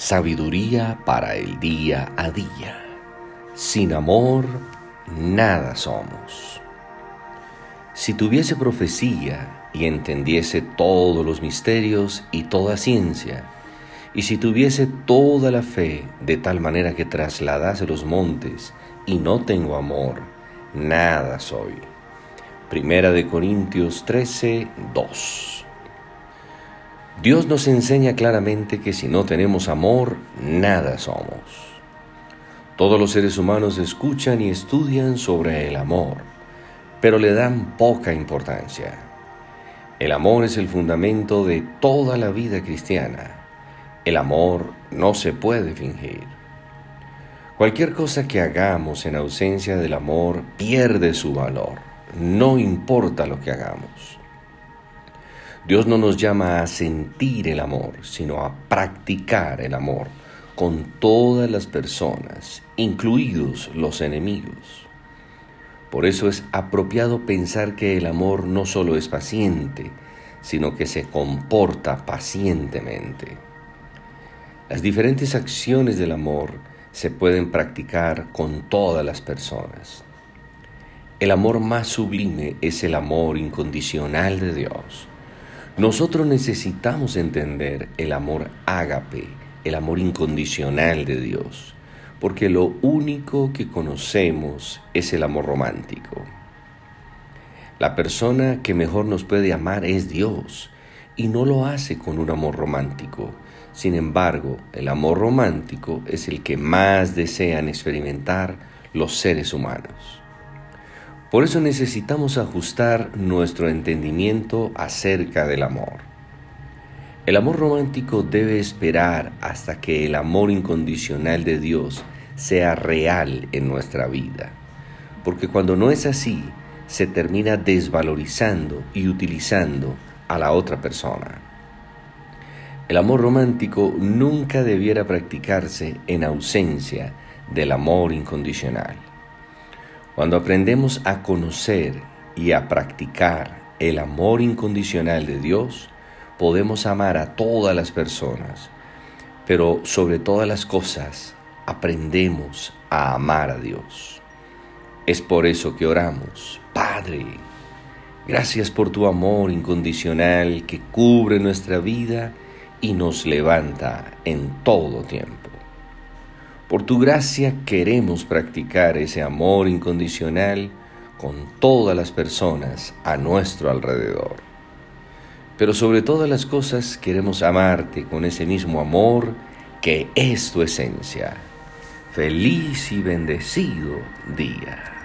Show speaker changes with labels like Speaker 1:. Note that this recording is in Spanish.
Speaker 1: Sabiduría para el día a día. Sin amor, nada somos. Si tuviese profecía y entendiese todos los misterios y toda ciencia, y si tuviese toda la fe de tal manera que trasladase los montes y no tengo amor, nada soy. Primera de Corintios 13, 2. Dios nos enseña claramente que si no tenemos amor, nada somos. Todos los seres humanos escuchan y estudian sobre el amor, pero le dan poca importancia. El amor es el fundamento de toda la vida cristiana. El amor no se puede fingir. Cualquier cosa que hagamos en ausencia del amor pierde su valor, no importa lo que hagamos. Dios no nos llama a sentir el amor, sino a practicar el amor con todas las personas, incluidos los enemigos. Por eso es apropiado pensar que el amor no solo es paciente, sino que se comporta pacientemente. Las diferentes acciones del amor se pueden practicar con todas las personas. El amor más sublime es el amor incondicional de Dios nosotros necesitamos entender el amor ágape, el amor incondicional de Dios, porque lo único que conocemos es el amor romántico. La persona que mejor nos puede amar es Dios y no lo hace con un amor romántico. Sin embargo, el amor romántico es el que más desean experimentar los seres humanos. Por eso necesitamos ajustar nuestro entendimiento acerca del amor. El amor romántico debe esperar hasta que el amor incondicional de Dios sea real en nuestra vida, porque cuando no es así, se termina desvalorizando y utilizando a la otra persona. El amor romántico nunca debiera practicarse en ausencia del amor incondicional. Cuando aprendemos a conocer y a practicar el amor incondicional de Dios, podemos amar a todas las personas, pero sobre todas las cosas aprendemos a amar a Dios. Es por eso que oramos, Padre, gracias por tu amor incondicional que cubre nuestra vida y nos levanta en todo tiempo. Por tu gracia queremos practicar ese amor incondicional con todas las personas a nuestro alrededor. Pero sobre todas las cosas queremos amarte con ese mismo amor que es tu esencia. Feliz y bendecido día.